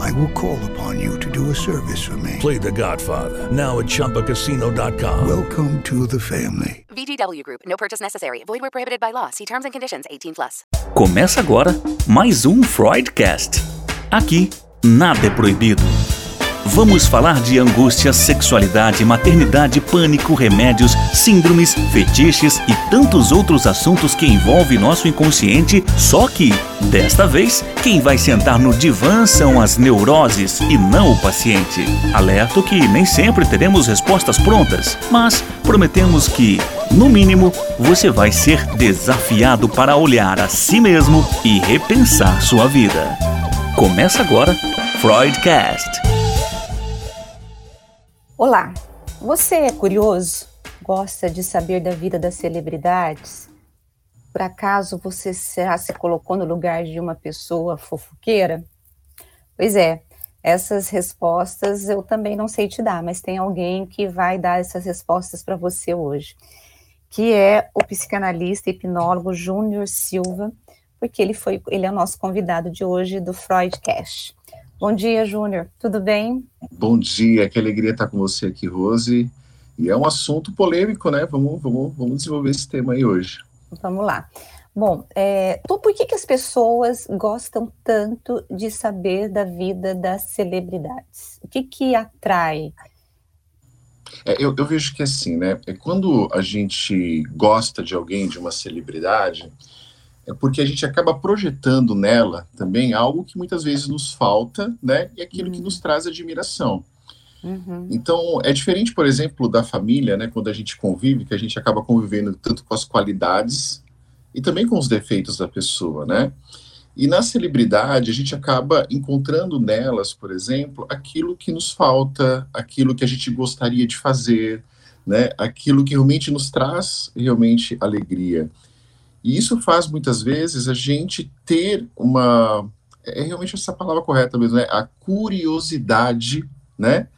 I will call upon you to do a service for me. Play The Godfather now at ChumbaCasino.com. Welcome to the family. VGW Group. No purchase necessary. Void where prohibited by law. See terms and conditions. 18 plus. Começa agora mais um Freudcast. Aqui, nada é proibido. Vamos falar de angústia, sexualidade, maternidade, pânico, remédios, síndromes, fetiches e tantos outros assuntos que envolvem nosso inconsciente. Só que, desta vez, quem vai sentar no divã são as neuroses e não o paciente. Alerto que nem sempre teremos respostas prontas, mas prometemos que, no mínimo, você vai ser desafiado para olhar a si mesmo e repensar sua vida. Começa agora, Freudcast. Olá, você é curioso? Gosta de saber da vida das celebridades? Por acaso você já se colocou no lugar de uma pessoa fofoqueira? Pois é, essas respostas eu também não sei te dar, mas tem alguém que vai dar essas respostas para você hoje, que é o psicanalista e hipnólogo Júnior Silva, porque ele foi, ele é o nosso convidado de hoje do Freudcast. Bom dia, Júnior. Tudo bem? Bom dia, que alegria estar com você aqui, Rose. E é um assunto polêmico, né? Vamos, vamos, vamos desenvolver esse tema aí hoje. Vamos lá. Bom, é, por que, que as pessoas gostam tanto de saber da vida das celebridades? O que que atrai? É, eu, eu vejo que assim, né? É quando a gente gosta de alguém, de uma celebridade, é porque a gente acaba projetando nela também algo que muitas vezes nos falta, né? E aquilo uhum. que nos traz admiração. Uhum. Então, é diferente, por exemplo, da família, né? Quando a gente convive, que a gente acaba convivendo tanto com as qualidades e também com os defeitos da pessoa, né? E na celebridade, a gente acaba encontrando nelas, por exemplo, aquilo que nos falta, aquilo que a gente gostaria de fazer, né? Aquilo que realmente nos traz realmente alegria. E isso faz muitas vezes a gente ter uma é realmente essa palavra correta mesmo, né? A curiosidade, né,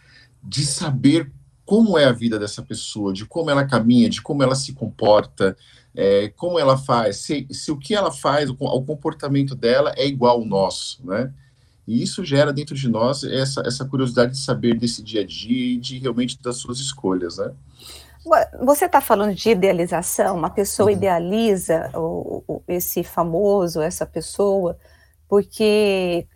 de saber como é a vida dessa pessoa, de como ela caminha, de como ela se comporta, é, como ela faz, se, se o que ela faz, o, o, comportamento dela é igual ao nosso, né? E isso gera dentro de nós essa, essa curiosidade de saber desse dia a dia e de realmente das suas escolhas, né? Você está falando de idealização, uma pessoa uhum. idealiza o, o, esse famoso, essa pessoa, porque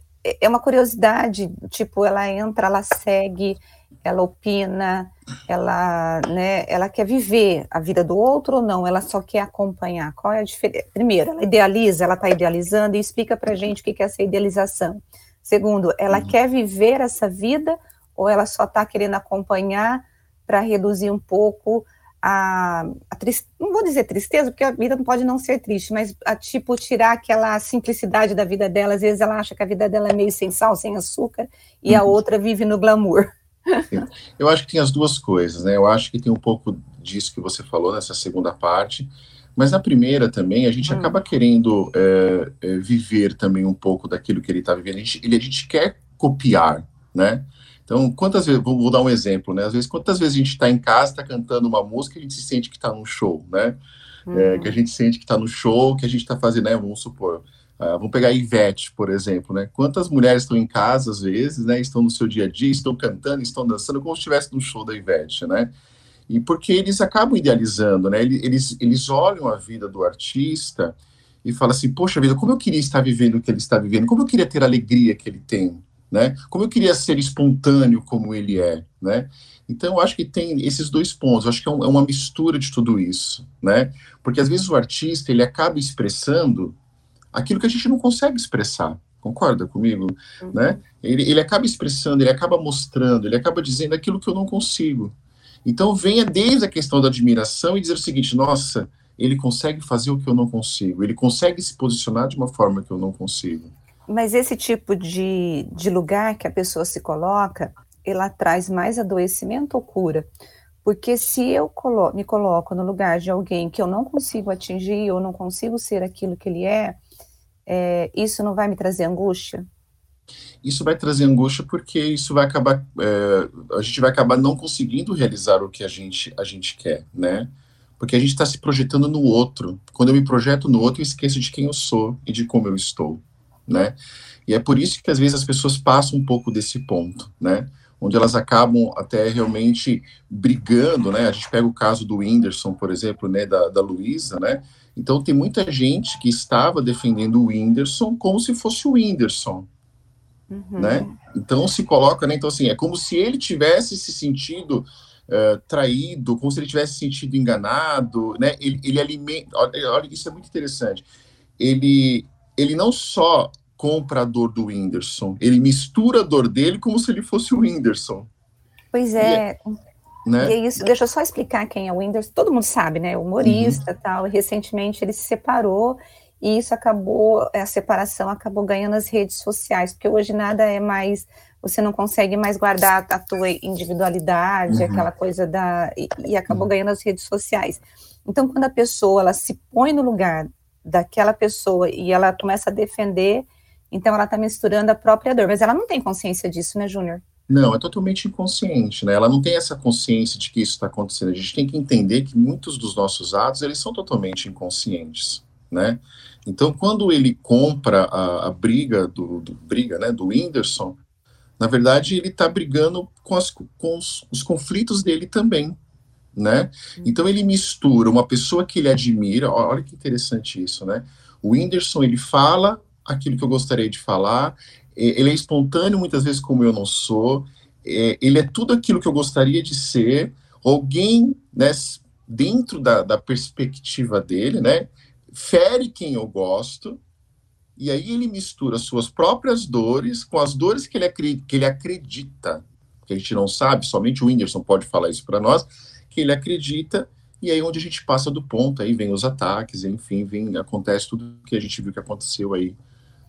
é uma curiosidade, tipo, ela entra, ela segue, ela opina, ela, né, ela quer viver a vida do outro ou não, ela só quer acompanhar. Qual é a diferença? Primeiro, ela idealiza, ela está idealizando e explica para gente o que é essa idealização. Segundo, ela uhum. quer viver essa vida ou ela só está querendo acompanhar para reduzir um pouco a, a tristeza, não vou dizer tristeza, porque a vida não pode não ser triste, mas a tipo tirar aquela simplicidade da vida dela, às vezes ela acha que a vida dela é meio sem sal, sem açúcar, e uhum. a outra vive no glamour. Eu acho que tem as duas coisas, né? Eu acho que tem um pouco disso que você falou nessa segunda parte, mas na primeira também a gente hum. acaba querendo é, é, viver também um pouco daquilo que ele está vivendo. A gente, ele, a gente quer copiar, né? Então, quantas vezes, vou, vou, dar um exemplo, né? Às vezes, quantas vezes a gente está em casa, está cantando uma música, a gente se sente que está num show, né? Uhum. É, que a gente sente que está no show, que a gente está fazendo, né? Vamos supor, uh, vamos pegar a Ivete, por exemplo, né? Quantas mulheres estão em casa, às vezes, né? Estão no seu dia a dia, estão cantando, estão dançando, como se estivesse no show da Ivete, né? E porque eles acabam idealizando, né? Eles, eles olham a vida do artista e falam assim, poxa vida, como eu queria estar vivendo o que ele está vivendo, como eu queria ter a alegria que ele tem, né? Como eu queria ser espontâneo como ele é, né? Então, eu acho que tem esses dois pontos. Eu acho que é, um, é, uma mistura de tudo isso, né? Porque às vezes o artista ele acaba expressando aquilo que a gente não consegue expressar. Concorda comigo? Uhum. Né? Ele, ele acaba expressando, ele acaba mostrando, ele acaba dizendo aquilo que eu não consigo. Então, venha desde a questão da admiração e dizer o seguinte: nossa, ele consegue fazer o que eu não consigo, ele consegue se posicionar de uma forma que eu não consigo. Mas esse tipo de, de lugar que a pessoa se coloca, ela traz mais adoecimento ou cura? Porque se eu colo me coloco no lugar de alguém que eu não consigo atingir, ou não consigo ser aquilo que ele é, é isso não vai me trazer angústia? Isso vai trazer angústia porque isso vai acabar, é, a gente vai acabar não conseguindo realizar o que a gente, a gente quer, né? Porque a gente está se projetando no outro. Quando eu me projeto no outro, eu esqueço de quem eu sou e de como eu estou, né? E é por isso que às vezes as pessoas passam um pouco desse ponto, né? onde elas acabam até realmente brigando, né? A gente pega o caso do Whindersson, por exemplo, né, da, da Luísa, né? Então tem muita gente que estava defendendo o Whindersson como se fosse o Whindersson, uhum. né? Então se coloca, né? Então assim, é como se ele tivesse se sentido uh, traído, como se ele tivesse se sentido enganado, né? Ele, ele alimenta, olha, olha, isso é muito interessante. Ele, ele não só compra a dor do Whindersson. Ele mistura a dor dele como se ele fosse o Whindersson. Pois é. é né? E é isso, deixa eu só explicar quem é o Whindersson. Todo mundo sabe, né? Humorista uhum. tal. E recentemente ele se separou e isso acabou, a separação acabou ganhando as redes sociais, porque hoje nada é mais, você não consegue mais guardar a tua individualidade, uhum. aquela coisa da, e, e acabou uhum. ganhando as redes sociais. Então, quando a pessoa, ela se põe no lugar daquela pessoa e ela começa a defender então ela está misturando a própria dor, mas ela não tem consciência disso, né, Júnior? Não, é totalmente inconsciente, né? Ela não tem essa consciência de que isso está acontecendo. A gente tem que entender que muitos dos nossos atos eles são totalmente inconscientes, né? Então, quando ele compra a, a briga do, do, briga, né, do Whindersson, na verdade ele está brigando com, as, com os, os, conflitos dele também, né? Então ele mistura uma pessoa que ele admira. Olha que interessante isso, né? O Whindersson ele fala aquilo que eu gostaria de falar. Ele é espontâneo, muitas vezes, como eu não sou. Ele é tudo aquilo que eu gostaria de ser. Alguém, né, dentro da, da perspectiva dele, né, fere quem eu gosto, e aí ele mistura suas próprias dores com as dores que ele, que ele acredita, que a gente não sabe, somente o Whindersson pode falar isso para nós, que ele acredita, e aí onde a gente passa do ponto, aí vem os ataques, enfim, vem, acontece tudo que a gente viu que aconteceu aí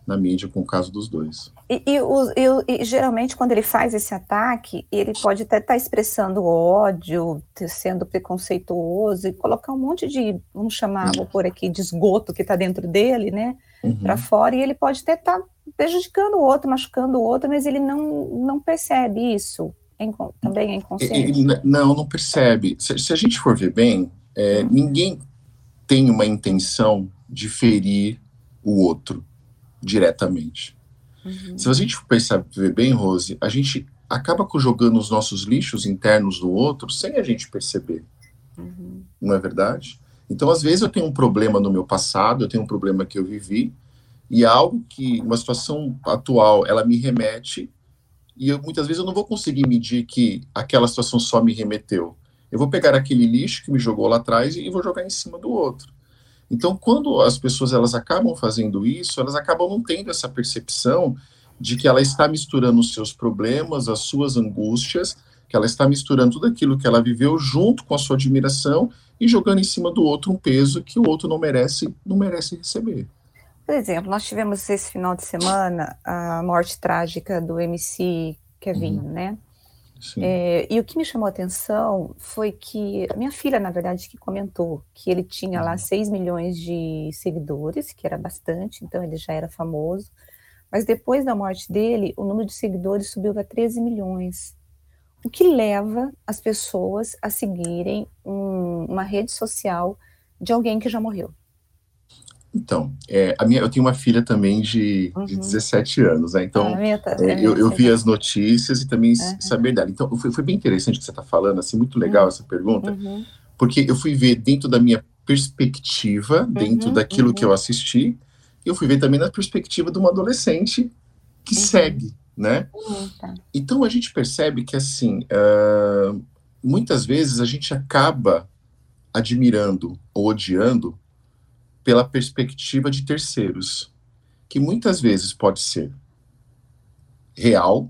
na mídia com o caso dos dois. E, e, o, e, e, geralmente quando ele faz esse ataque, ele pode até estar tá expressando ódio, sendo preconceituoso e colocar um monte de, vamos chamar, vou pôr aqui, de esgoto que está dentro dele, né, uhum. para fora, e ele pode até estar tá prejudicando o outro, machucando o outro, mas ele não, não percebe isso. É, também é inconsciente? Ele, não, não percebe. Se, se, a gente for ver bem, é, ninguém tem uma intenção de ferir o outro diretamente. Uhum. Se a gente pensar ver bem, Rose, a gente acaba jogando os nossos lixos internos no outro sem a gente perceber. Uhum. Não é verdade? Então, às vezes, eu tenho um problema no meu passado, eu tenho um problema que eu vivi, e é algo que, uma situação atual, ela me remete, e eu, muitas vezes eu não vou conseguir medir que aquela situação só me remeteu. Eu vou pegar aquele lixo que me jogou lá atrás e vou jogar em cima do outro. Então, quando as pessoas elas acabam fazendo isso, elas acabam não tendo essa percepção de que ela está misturando os seus problemas, as suas angústias, que ela está misturando tudo aquilo que ela viveu junto com a sua admiração e jogando em cima do outro um peso que o outro não merece, não merece receber. Por exemplo, nós tivemos esse final de semana a morte trágica do MC Kevin, uhum. né? É, e o que me chamou a atenção foi que a minha filha, na verdade, que comentou que ele tinha lá 6 uhum. milhões de seguidores, que era bastante, então ele já era famoso. Mas depois da morte dele, o número de seguidores subiu para 13 milhões. O que leva as pessoas a seguirem um, uma rede social de alguém que já morreu? Então, é, a minha, eu tenho uma filha também de, uhum. de 17 anos, né? Então, ah, tá, é, eu, eu, vi as notícias e também uhum. saber dela. Então, foi, foi, bem interessante o que você está falando, assim, muito legal uhum. essa pergunta, uhum. porque eu fui ver dentro da minha perspectiva, dentro uhum, daquilo que eu uhum. assisti, eu fui ver também na perspectiva de uma adolescente que segue, né? Tá. Então a gente percebe que assim, uh, muitas vezes a gente acaba admirando ou odiando pela perspectiva de terceiros, que muitas vezes pode ser real,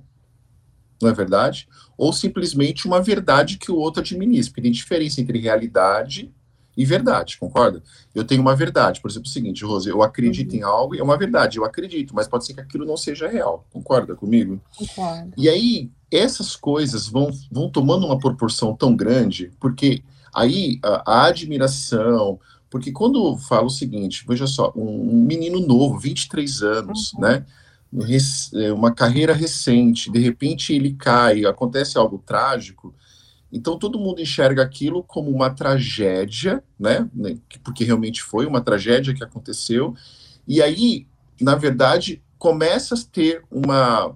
não é verdade? Ou simplesmente uma verdade que o outro administra. Tem diferença entre realidade e verdade, concorda? Eu tenho uma verdade, por exemplo, o seguinte, Rose, eu acredito Uhum. em algo, é uma verdade, eu acredito, mas pode ser que aquilo não seja real, concorda comigo? Concordo. E aí, essas coisas vão, vão tomando uma proporção tão grande, porque aí a, a admiração. Porque quando eu falo o seguinte, veja só, um, menino novo, 23 anos, né? um rec- é, Uma carreira recente, de repente ele cai, acontece algo trágico. Então todo mundo enxerga aquilo como uma tragédia, né? né, que- Porque realmente foi uma tragédia que aconteceu. E aí, na verdade, começa a ter uma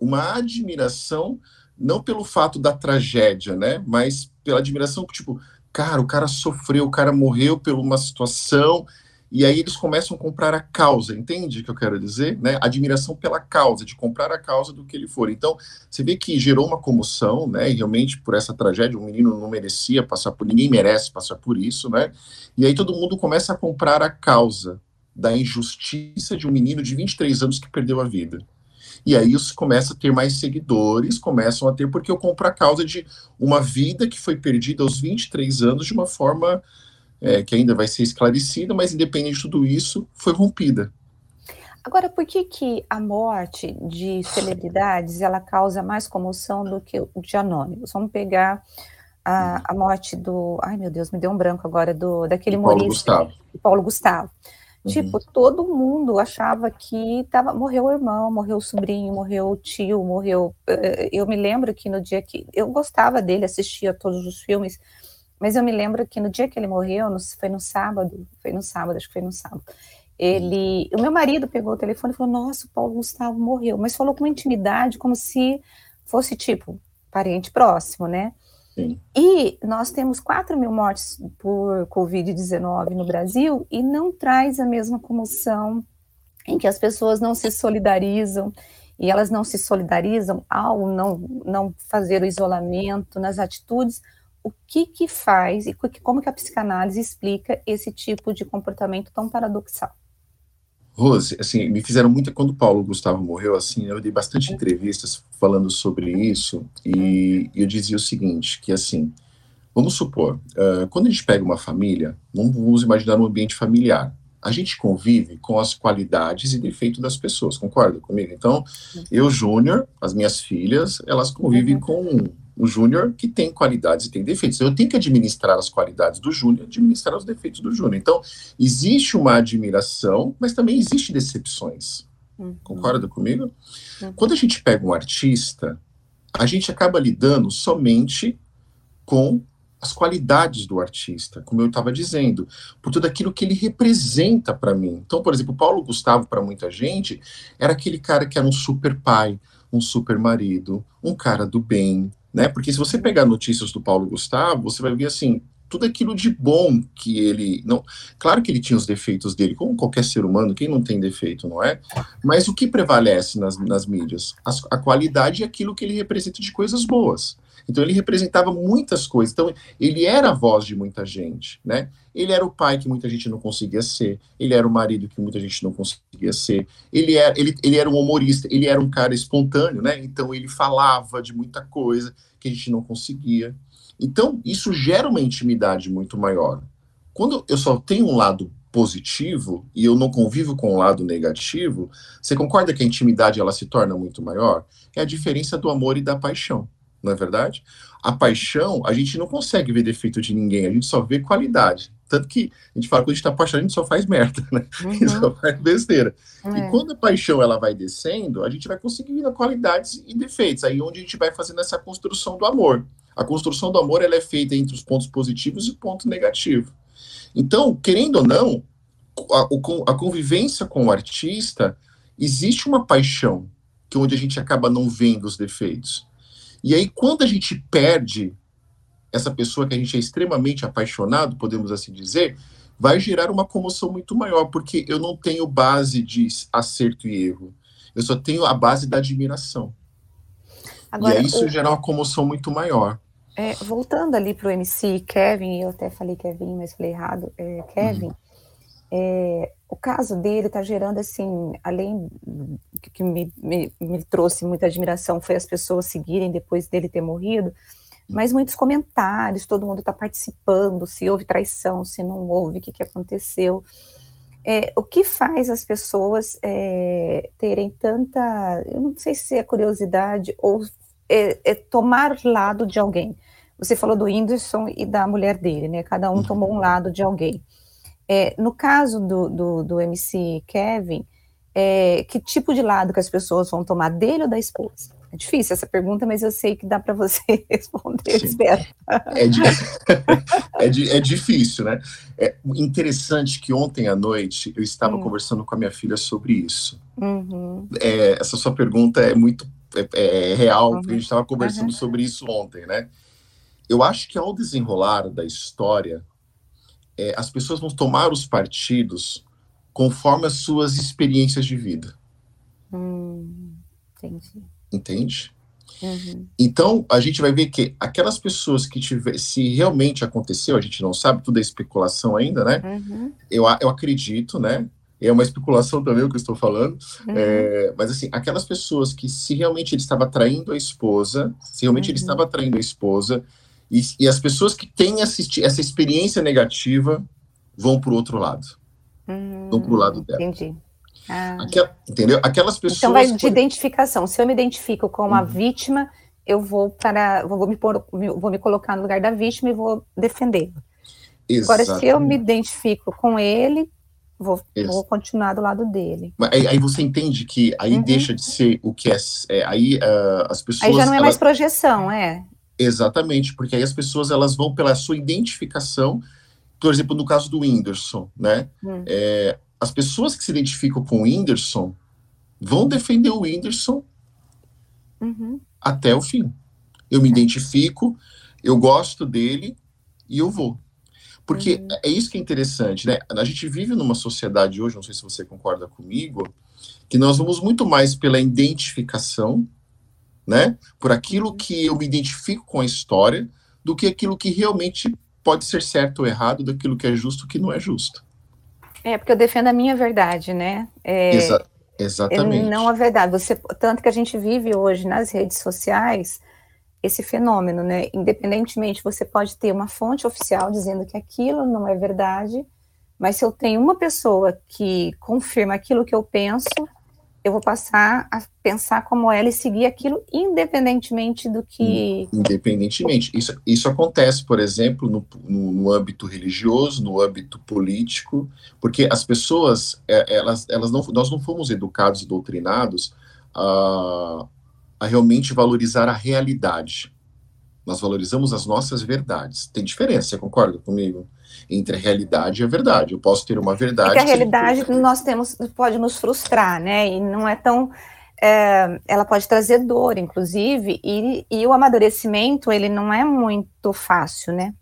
uma admiração, não pelo fato da tragédia, né? Mas pela admiração que, tipo, cara, o cara sofreu, o cara morreu por uma situação, e aí eles começam a comprar a causa, entende o que eu quero dizer? Né? Admiração pela causa, de comprar a causa do que ele for. Então, você vê que gerou uma comoção, né? E realmente, por essa tragédia, o menino não merecia passar por, ninguém merece passar por isso, né? E aí todo mundo começa a comprar a causa da injustiça de um menino de 23 anos que perdeu a vida. E aí os começa a ter mais seguidores, começam a ter, porque eu compro a causa de uma vida que foi perdida aos 23 anos de uma forma é, que ainda vai ser esclarecida, mas independente de tudo isso, foi rompida. Agora, por que, que a morte de celebridades ela causa mais comoção do que o de anônimos? Vamos pegar a, a morte do. Ai, meu Deus, me deu um branco agora, do, daquele Do Paulo humorista. Gustavo. Paulo Gustavo. Uhum. Tipo, todo mundo achava que tava, morreu o irmão, morreu o sobrinho, morreu o tio, morreu. eh, Eu me lembro que no dia que. Eu gostava dele, assistia todos os filmes, mas eu me lembro que no dia que ele morreu, no- foi no sábado, foi no sábado, acho que foi no sábado. Ele, o meu marido pegou o telefone e falou: Nossa, o Paulo Gustavo morreu, mas falou com intimidade, como se fosse tipo parente próximo, né? E nós temos 4 mil mortes por Covid-19 no Brasil e não traz a mesma comoção em que as pessoas não se solidarizam e elas não se solidarizam ao não, não fazer o isolamento nas atitudes. O que que faz e co- como que a psicanálise explica esse tipo de comportamento tão paradoxal? Rose, assim, me fizeram muita. Quando o Paulo Gustavo morreu, assim, eu dei bastante entrevistas falando sobre isso, e eu dizia o seguinte: que assim, vamos supor, ah, quando a gente pega uma família, vamos, imaginar um ambiente familiar. A gente convive com as qualidades e defeitos das pessoas, concorda comigo? Então, eu, Júnior, as minhas filhas, elas convivem Uhum. com o Júnior que tem qualidades e tem defeitos. Eu tenho que administrar as qualidades do Júnior, administrar os defeitos do Júnior. Então, existe uma admiração, mas também existe decepções. Uhum. Concorda comigo? Uhum. Quando a gente pega um artista, a gente acaba lidando somente com as qualidades do artista, como eu estava dizendo, por tudo aquilo que ele representa para mim. Então, por exemplo, Paulo Gustavo, para muita gente, era aquele cara que era um super pai, um super marido, um cara do bem, né? Porque se você pegar notícias do Paulo Gustavo, você vai ver assim, tudo aquilo de bom que ele, não, claro que ele tinha os defeitos dele, como qualquer ser humano, quem não tem defeito, não é? Mas o que prevalece nas, nas mídias? As- a qualidade e aquilo que ele representa de coisas boas. Então ele representava muitas coisas. Então ele era a voz de muita gente, né? Ele era o pai que muita gente não conseguia ser. Ele era o marido que muita gente não conseguia ser. Ele era, ele, ele era um humorista. Ele era um cara espontâneo, né? Então ele falava de muita coisa que a gente não conseguia. Então isso gera uma intimidade muito maior. Quando eu só tenho um lado positivo e eu não convivo com um lado negativo, você concorda que a intimidade ela se torna muito maior? É a diferença do amor e da paixão não é verdade? A paixão, a gente não consegue ver defeito de ninguém, a gente só vê qualidade. Tanto que a gente fala que quando a gente tá apaixonado, a gente só faz merda, né? A gente só faz besteira. E É. quando a paixão ela vai descendo, a gente vai conseguindo qualidades e defeitos. Aí onde a gente vai fazendo essa construção do amor. A construção do amor ela é feita entre os pontos positivos e o ponto negativo. Então, querendo ou não, a, a convivência com o artista, existe uma paixão, que é onde a gente acaba não vendo os defeitos. E aí, quando a gente perde essa pessoa que a gente é extremamente apaixonado, podemos assim dizer, vai gerar uma comoção muito maior, porque eu não tenho base de acerto e erro. eu só tenho a base da admiração. Agora, e aí isso o... gera uma comoção muito maior. É, voltando ali para o MC Kevin, eu até falei Kevin, mas falei errado, é, Kevin, uhum. é, o caso dele está gerando, assim, além que me, me, me, trouxe muita admiração, foi as pessoas seguirem depois dele ter morrido, mas muitos comentários, todo mundo está participando, se houve traição, se não houve, o que, que aconteceu. É, o que faz as pessoas é, terem tanta, eu não sei se é curiosidade ou é, é, tomar lado de alguém. Você falou do Whindersson e da mulher dele, né? Cada um uhum. tomou um lado de alguém. É, no caso do, do, do MC Kevin, é, que tipo de lado que as pessoas vão tomar dele ou da esposa? É difícil essa pergunta, mas eu sei que dá para você responder, Sim. espero. É, di é, di é, difícil, né? É interessante que ontem à noite eu estava hum. conversando com a minha filha sobre isso. Uhum. É, essa sua pergunta é muito é, é real, uhum. porque a gente estava conversando uhum. sobre isso ontem, né? Eu acho que ao desenrolar da história, é, as pessoas vão tomar os partidos conforme as suas experiências de vida. Hum, entendi entende? Uhum. Então, a gente vai ver que aquelas pessoas que tiver, se realmente aconteceu, a gente não sabe, tudo é especulação ainda, né? Uhum. Eu, eu acredito, né? É uma especulação também o que eu estou falando. Uhum. É, mas, assim, aquelas pessoas que, se realmente ele estava traindo a esposa, se realmente ele uhum. estava traindo a esposa, e, e as pessoas que têm assisti, essa experiência negativa vão para o outro lado. Vão para o lado dela. Entendi. Ah. Aquela, entendeu? Aquelas pessoas. Então vai de identificação. Se eu me identifico com uma uhum. vítima, eu vou para. Vou me, pôr, vou me colocar no lugar da vítima e vou defendê-lo. Agora, se eu me identifico com ele, vou, vou continuar do lado dele. Aí, aí, você entende que aí uhum. deixa de ser o que é. é aí uh, as pessoas. Aí já não é mais projeção, é. Exatamente, porque aí as pessoas elas vão pela sua identificação. Por exemplo, no caso do Whindersson, né? Hum. É, as pessoas que se identificam com o Whindersson vão defender o Whindersson uhum. até o fim. Eu me identifico, eu gosto dele e eu vou. Porque uhum. é isso que é interessante, né? A gente vive numa sociedade hoje, não sei se você concorda comigo, que nós vamos muito mais pela identificação, né? Por aquilo que eu me identifico com a história, do que aquilo que realmente pode ser certo ou errado, daquilo que é justo ou que não é justo. É, porque eu defendo a minha verdade, né? É, Exa exatamente. Não a verdade. Você, tanto que a gente vive hoje nas redes sociais esse fenômeno, né? Independentemente, você pode ter uma fonte oficial dizendo que aquilo não é verdade, mas se eu tenho uma pessoa que confirma aquilo que eu penso, eu vou passar a pensar como ela e seguir aquilo independentemente do que. Independentemente. Isso, isso acontece, por exemplo, no, no, no âmbito religioso, no âmbito político, porque as pessoas, é, elas, elas não, nós não fomos educados e doutrinados a, a realmente valorizar a realidade. Nós valorizamos as nossas verdades. Tem diferença, você concorda comigo? Entre a realidade e a verdade. Eu posso ter uma verdade. É que a realidade que nós temos pode nos frustrar, né? E não é tão. É, ela pode trazer dor, inclusive, e, e, o amadurecimento ele não é muito fácil, né?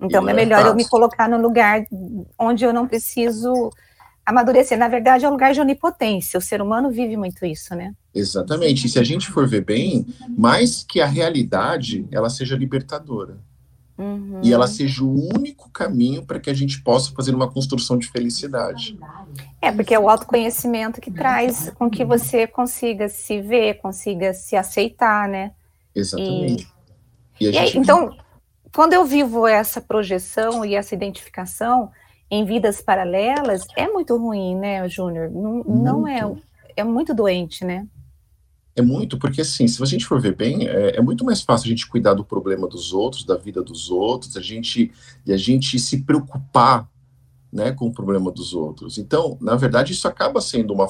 Então é, é melhor eu me colocar no lugar onde eu não preciso amadurecer. Na verdade, é um lugar de onipotência. O ser humano vive muito isso, né? Exatamente. E se a gente for ver bem, mais que a realidade, ela seja libertadora. Uhum. E ela seja o único caminho para que a gente possa fazer uma construção de felicidade. É, porque é o autoconhecimento que traz com que você consiga se ver, consiga se aceitar, né? Exatamente. E, e aí, então, quando eu vivo essa projeção e essa identificação em vidas paralelas, é muito ruim, né, Júnior? Não, não é, é muito doente, né? É muito, porque assim, se a gente for ver bem, é, é, muito mais fácil a gente cuidar do problema dos outros, da vida dos outros, a gente, e a gente se preocupar né, com o problema dos outros. Então, na verdade, isso acaba sendo uma.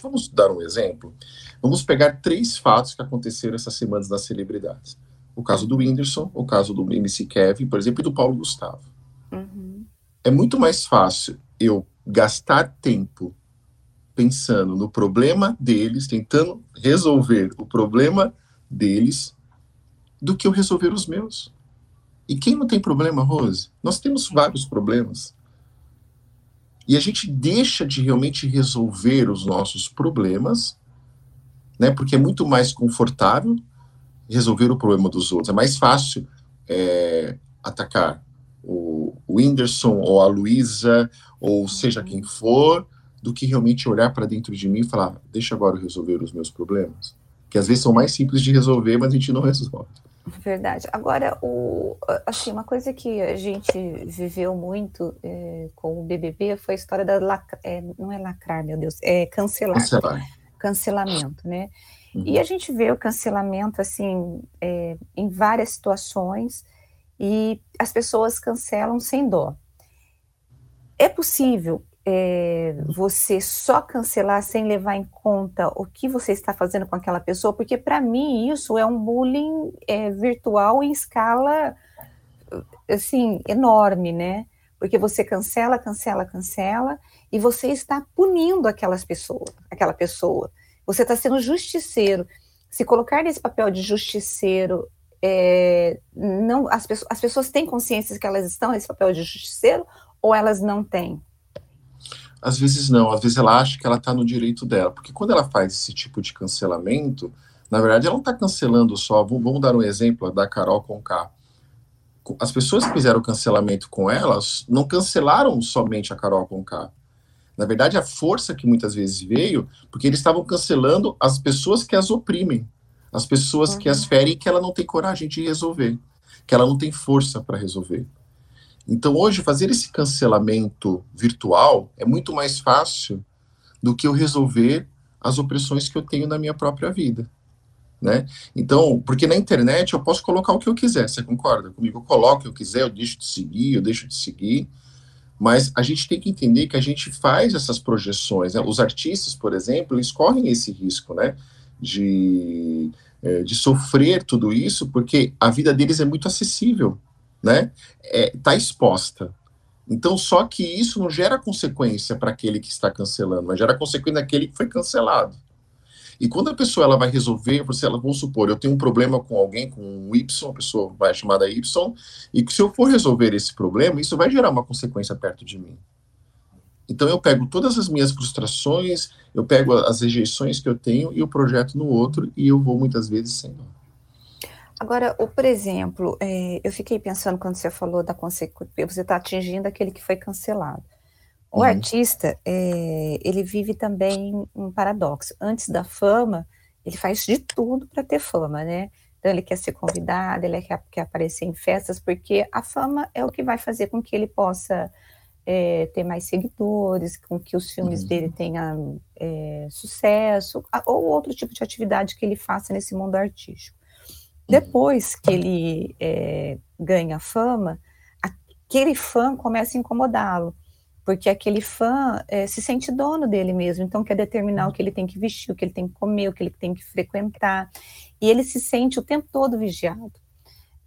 Vamos dar um exemplo. Vamos pegar três fatos que aconteceram essas semanas nas celebridades: o caso do Whindersson, o caso do MC Kevin, por exemplo, e do Paulo Gustavo. Uhum. É muito mais fácil eu gastar tempo pensando no problema deles, tentando resolver o problema deles, do que eu resolver os meus. E quem não tem problema, Rose? Nós temos vários problemas. E a gente deixa de realmente resolver os nossos problemas né? Porque é muito mais confortável resolver o problema dos outros. É mais fácil é, atacar o, o Whindersson ou a Luísa, ou seja quem for, do que realmente olhar para dentro de mim e falar, deixa agora eu resolver os meus problemas. Que às vezes são mais simples de resolver, mas a gente não resolve. Verdade. Agora, o, assim, uma coisa que a gente viveu muito é, com o BBB foi a história da lac, é, não é lacrar, meu Deus, é cancelar, Cancelar. cancelamento, né? Uhum. E a gente vê o cancelamento assim é, em várias situações e as pessoas cancelam sem dó. É possível é, você só cancelar sem levar em conta o que você está fazendo com aquela pessoa, porque para mim isso é um bullying é, virtual em escala assim enorme, né? Porque você cancela, cancela, cancela e você está punindo aquelas pessoas, aquela pessoa. Você está sendo justiceiro. Se colocar nesse papel de justiceiro, é, não, as, as pessoas têm consciência que elas estão nesse papel de justiceiro ou elas não têm? Às vezes não, às vezes ela acha que ela está no direito dela, porque quando ela faz esse tipo de cancelamento, na verdade ela não está cancelando só, vamos dar um exemplo da Carol Conká. As pessoas que fizeram o cancelamento com elas não cancelaram somente a Carol Conká. Na verdade, a força que muitas vezes veio, porque eles estavam cancelando as pessoas que as oprimem, as pessoas uhum. que as ferem que ela não tem coragem de resolver, que ela não tem força para resolver. Então, hoje, fazer esse cancelamento virtual é muito mais fácil do que eu resolver as opressões que eu tenho na minha própria vida. Né? Então, porque na internet eu posso colocar o que eu quiser, você concorda comigo? Eu coloco o que eu quiser, eu deixo de seguir, eu deixo de seguir, mas a gente tem que entender que a gente faz essas projeções. Né? Os artistas, por exemplo, eles correm esse risco né? de, é, de sofrer tudo isso, porque a vida deles é muito acessível né, está é, tá exposta. Então, só que isso não gera consequência para aquele que está cancelando, mas gera consequência naquele que foi cancelado. E quando a pessoa ela vai resolver, você, ela, vamos supor, eu tenho um problema com alguém, com um Y, a pessoa vai chamada Y, e que se eu for resolver esse problema, isso vai gerar uma consequência perto de mim. Então eu pego todas as minhas frustrações, eu pego as rejeições que eu tenho e o projeto no outro, e eu vou muitas vezes sem. Agora, o, por exemplo, é, eu fiquei pensando quando você falou da consequência, você está atingindo aquele que foi cancelado. O uhum. artista, é, ele vive também um paradoxo. Antes da fama, ele faz de tudo para ter fama, né? Então, ele quer ser convidado, ele quer, quer, aparecer em festas, porque a fama é o que vai fazer com que ele possa é, ter mais seguidores, com que os filmes uhum. dele tenham é, sucesso, ou outro tipo de atividade que ele faça nesse mundo artístico. Depois que ele é, ganha fama, aquele fã começa a incomodá-lo, porque aquele fã é, se sente dono dele mesmo, então quer determinar o que ele tem que vestir, o que ele tem que comer, o que ele tem que frequentar, e ele se sente o tempo todo vigiado.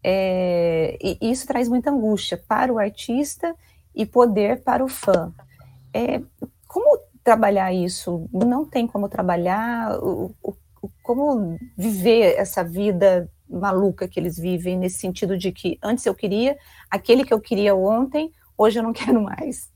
É, e isso traz muita angústia para o artista e poder para o fã. É, como trabalhar isso? Não tem como trabalhar? O, o, como viver essa vida maluca que eles vivem, nesse sentido de que antes eu queria, aquele que eu queria ontem, hoje eu não quero mais.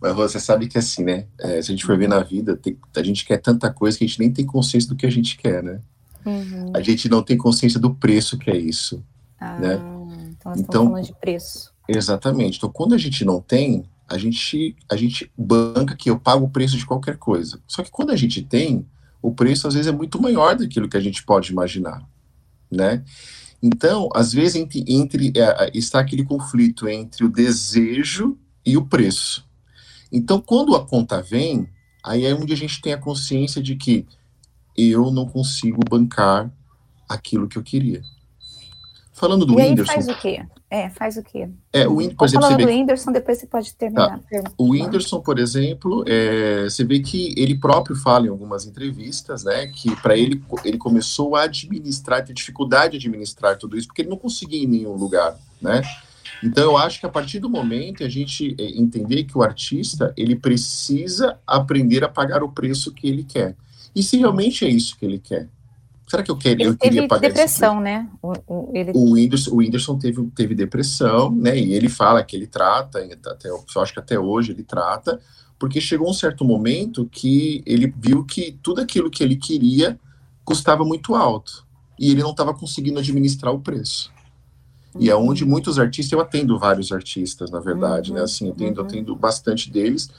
Mas você sabe que assim, né? É, se a gente for ver na vida, tem, a gente quer tanta coisa que a gente nem tem consciência do que a gente quer, né? Uhum. A gente não tem consciência do preço que é isso. Ah, né? Então, nós então, falando de preço. Exatamente. Então, quando a gente não tem, a gente, a gente banca que eu pago o preço de qualquer coisa. Só que quando a gente tem, o preço às vezes é muito maior daquilo que a gente pode imaginar né? Então, às vezes, entre, entre é, está aquele conflito entre o desejo e o preço. Então, quando a conta vem, aí é onde a gente tem a consciência de que eu não consigo bancar aquilo que eu queria. Falando do e aí Whindersson. faz o quê? É, faz o quê? É, o Whindersson, por exemplo, falando do Whindersson, depois você pode terminar. Tá. O Whindersson, por exemplo, é, você vê que ele próprio fala em algumas entrevistas, né, que para ele ele começou a administrar, ter dificuldade de administrar tudo isso, porque ele não conseguia em nenhum lugar, né? Então eu acho que a partir do momento a gente é, entender que o artista ele precisa aprender a pagar o preço que ele quer. E se realmente é isso que ele quer, Será que eu, queria, eu queria pagar depressão, né? O, o, ele... o, Whindersson, o Whindersson teve, teve depressão, né? E ele fala que ele trata, até, eu acho que até hoje ele trata, porque chegou um certo momento que ele viu que tudo aquilo que ele queria custava muito alto e ele não estava conseguindo administrar o preço. E é onde muitos artistas, eu atendo vários artistas, na verdade, né? Assim, eu atendo, eu atendo bastante deles.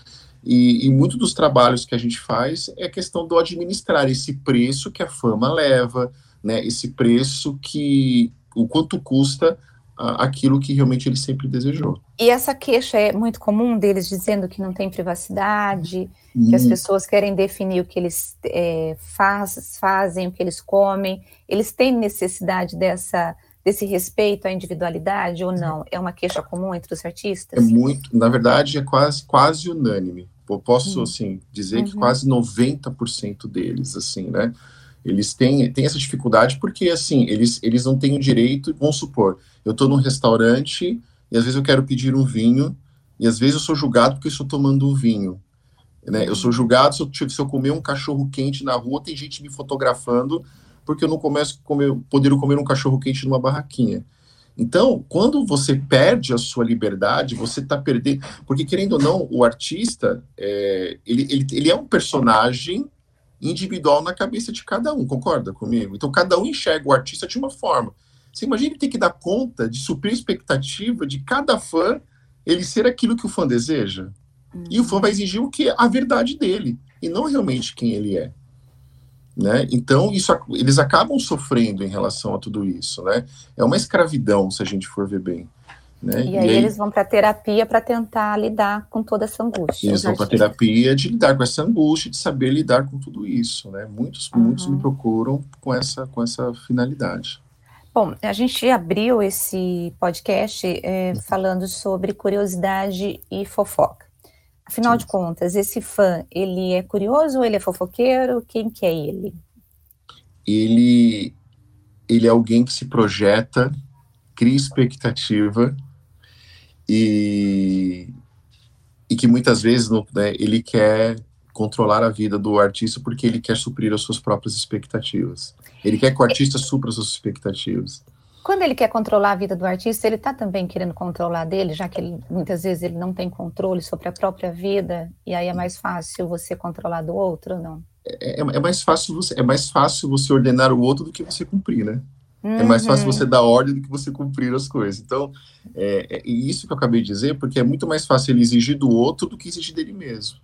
E, e muito dos trabalhos que a gente faz é questão do administrar esse preço que a fama leva, né? Esse preço que o quanto custa aquilo que realmente ele sempre desejou. E essa queixa é muito comum deles dizendo que não tem privacidade, que as Hum. pessoas querem definir o que eles é, faz, fazem, o que eles comem. Eles têm necessidade dessa desse respeito à individualidade ou não? É uma queixa comum entre os É artistas? muito, na verdade, é quase, quase unânime. Eu posso, Hum. assim, dizer que Uhum. quase 90% deles, assim, né? Eles têm, têm essa dificuldade porque, assim, eles, eles não têm o direito, vamos supor, eu estou num restaurante e às vezes eu quero pedir um vinho e às vezes eu sou julgado porque eu estou tomando um vinho. Né? Eu sou julgado se eu, se eu comer um cachorro quente na rua, tem gente me fotografando porque eu não começo a comer, poder comer um cachorro quente numa barraquinha. Então, quando você perde a sua liberdade, você está perdendo. Porque, querendo ou não, o artista, é, ele, ele, ele é um personagem individual na cabeça de cada um, concorda comigo? Então, cada um enxerga o artista de uma forma. Você imagina ter que dar conta de suprir a expectativa de cada fã ele ser aquilo que o fã deseja? E o fã vai exigir o que? A verdade dele, e não realmente quem ele é. Né? Então, isso, eles acabam sofrendo em relação a tudo isso. Né? É uma escravidão, se a gente for ver bem. Né? E aí eles vão para terapia para tentar lidar com toda essa angústia. eles vão para terapia de lidar com essa angústia, de saber lidar com tudo isso. Né? Muitos, muitos Uhum. me procuram com essa, com essa finalidade. Bom, a gente abriu esse podcast é, falando sobre curiosidade e fofoca. Afinal de contas, esse fã, ele é curioso ele é fofoqueiro? Quem que é ele? ele ele é alguém que se projeta, cria expectativa e, e que muitas vezes né, ele quer controlar a vida do artista porque ele quer suprir as suas próprias expectativas. Ele quer que o artista supra as suas expectativas. Quando ele quer controlar a vida do artista, ele está também querendo controlar dele, já que ele, muitas vezes ele não tem controle sobre a própria vida, e aí é mais fácil você controlar do outro, ou não? É, é mais fácil você é mais fácil você ordenar o outro do que você cumprir, né? É mais fácil Uhum. você dar ordem do que você cumprir as coisas. Então, é, é isso que eu acabei de dizer, porque é muito mais fácil ele exigir do outro do que exigir dele mesmo.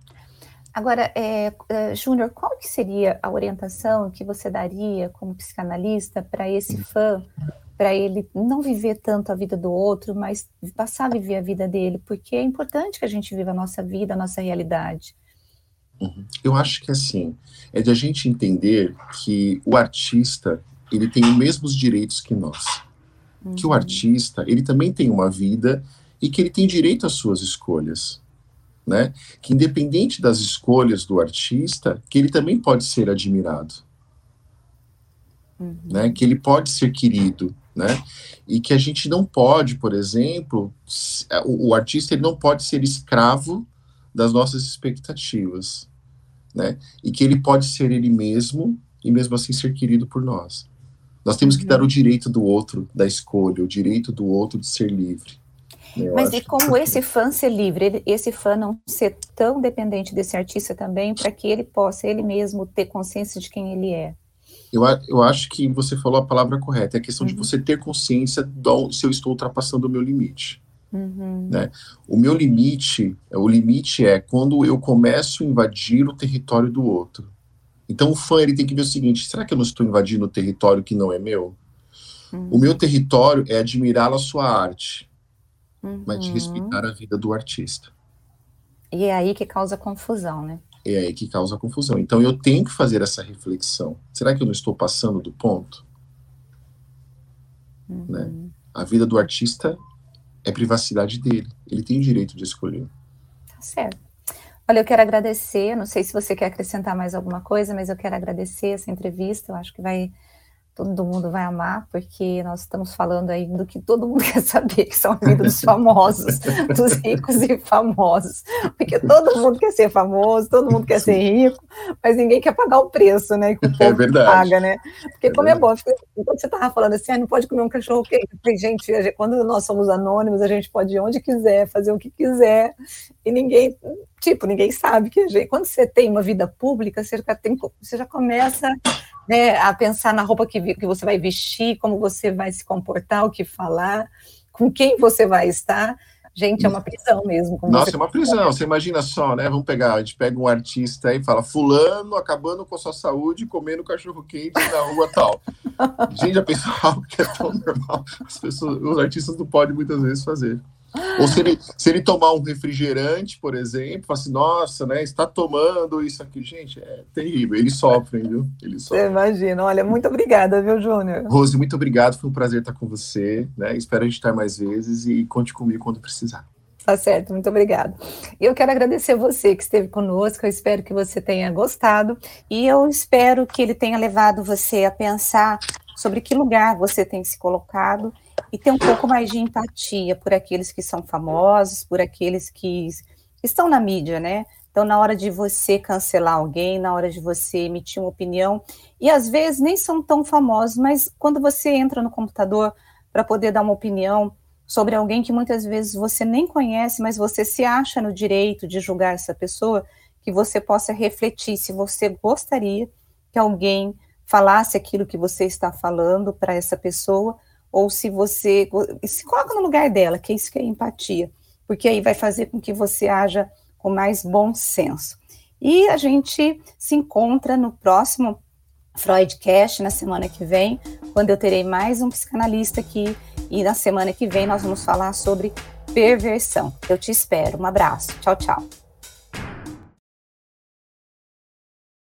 Agora, é, é, Júnior, qual que seria a orientação que você daria como psicanalista para esse fã, para ele não viver tanto a vida do outro, mas passar a viver a vida dele? Porque é importante que a gente viva a nossa vida, a nossa realidade. Eu acho que assim, é de a gente entender que o artista, ele tem os mesmos direitos que nós. Que o artista, ele também tem uma vida e que ele tem direito às suas escolhas, né? Que independente das escolhas do artista, que ele também pode ser admirado, né? Que ele pode ser querido, né? E que a gente não pode, por exemplo, s- o, o artista ele não pode ser escravo das nossas expectativas, né? E que ele pode ser ele mesmo e mesmo assim ser querido por nós. Nós temos que dar o direito do outro da escolha, o direito do outro de ser livre. né? Eu Mas acho e como esse fã ser livre, esse fã não ser tão dependente desse artista também, para que ele possa ele mesmo ter consciência de quem ele é? Eu, eu acho que você falou a palavra correta. É a questão de Uhum. você ter consciência do, se eu estou ultrapassando o meu limite. Uhum. Né? O meu limite, o limite é quando eu começo a invadir o território do outro. Então o fã ele tem que ver o seguinte: será que eu não estou invadindo o território que não é meu? Uhum. O meu território é admirar a sua arte, mas de Uhum. respeitar a vida do artista. E é aí que causa confusão, né? É aí que causa confusão. Então eu tenho que fazer essa reflexão. Será que eu não estou passando do ponto? Né? A vida do artista é privacidade dele. Ele tem o direito de escolher. Tá certo. Olha, eu quero agradecer. Não sei se você quer acrescentar mais alguma coisa, mas eu quero agradecer essa entrevista. Eu acho que vai todo mundo vai amar, porque nós estamos falando aí do que todo mundo quer saber, que são a vida dos famosos, dos ricos e famosos. Porque todo mundo quer ser famoso, todo mundo quer ser rico, mas ninguém quer pagar o preço, né? Que o povo verdade. paga, né? Porque É como é bom, fica- enquanto você estava falando assim, ah, não pode comer um cachorro quente. Gente- quando nós somos anônimos, a gente pode ir onde quiser, fazer o que quiser, e ninguém, tipo, ninguém sabe que a gente. Quando você tem uma vida pública, você já, tem, você já começa né, a pensar na roupa que, que você vai vestir, como você vai se comportar, o que falar, com quem você vai estar. Gente, é uma prisão mesmo. Nossa, é uma prisão. Você imagina só, né? Vamos pegar, a gente pega um artista e fala, fulano acabando com a sua saúde, comendo cachorro quente na rua tal. gente, já pensou algo que é tão normal? As pessoas, os artistas não podem muitas vezes fazer. Ou se ele, se ele tomar um refrigerante, por exemplo, fala assim, nossa, né, está tomando isso aqui. Gente, é terrível. Eles sofrem, viu? Eles sofrem. Você imagina. Olha, muito obrigada, viu, Júnior? Rose, muito obrigado. Foi um prazer estar com você. Né? Espero a gente estar mais vezes e conte comigo quando precisar. Tá certo, muito obrigado. E eu quero agradecer você que esteve conosco, eu espero que você tenha gostado e eu espero que ele tenha levado você a pensar sobre que lugar você tem se colocado e ter um pouco mais de empatia por aqueles que são famosos, por aqueles que estão na mídia, né? Então, na hora de você cancelar alguém, na hora de você emitir uma opinião, e às vezes nem são tão famosos, mas quando você entra no computador para poder dar uma opinião sobre alguém que muitas vezes você nem conhece, mas você se acha no direito de julgar essa pessoa, que você possa refletir se você gostaria que alguém falasse aquilo que você está falando para essa pessoa, ou se você se coloca no lugar dela, que é isso que é empatia, porque aí vai fazer com que você haja com mais bom senso. E a gente se encontra no próximo Freudcast na semana que vem, quando eu terei mais um psicanalista aqui e na semana que vem nós vamos falar sobre perversão. Eu te espero. Um abraço. Tchau, tchau.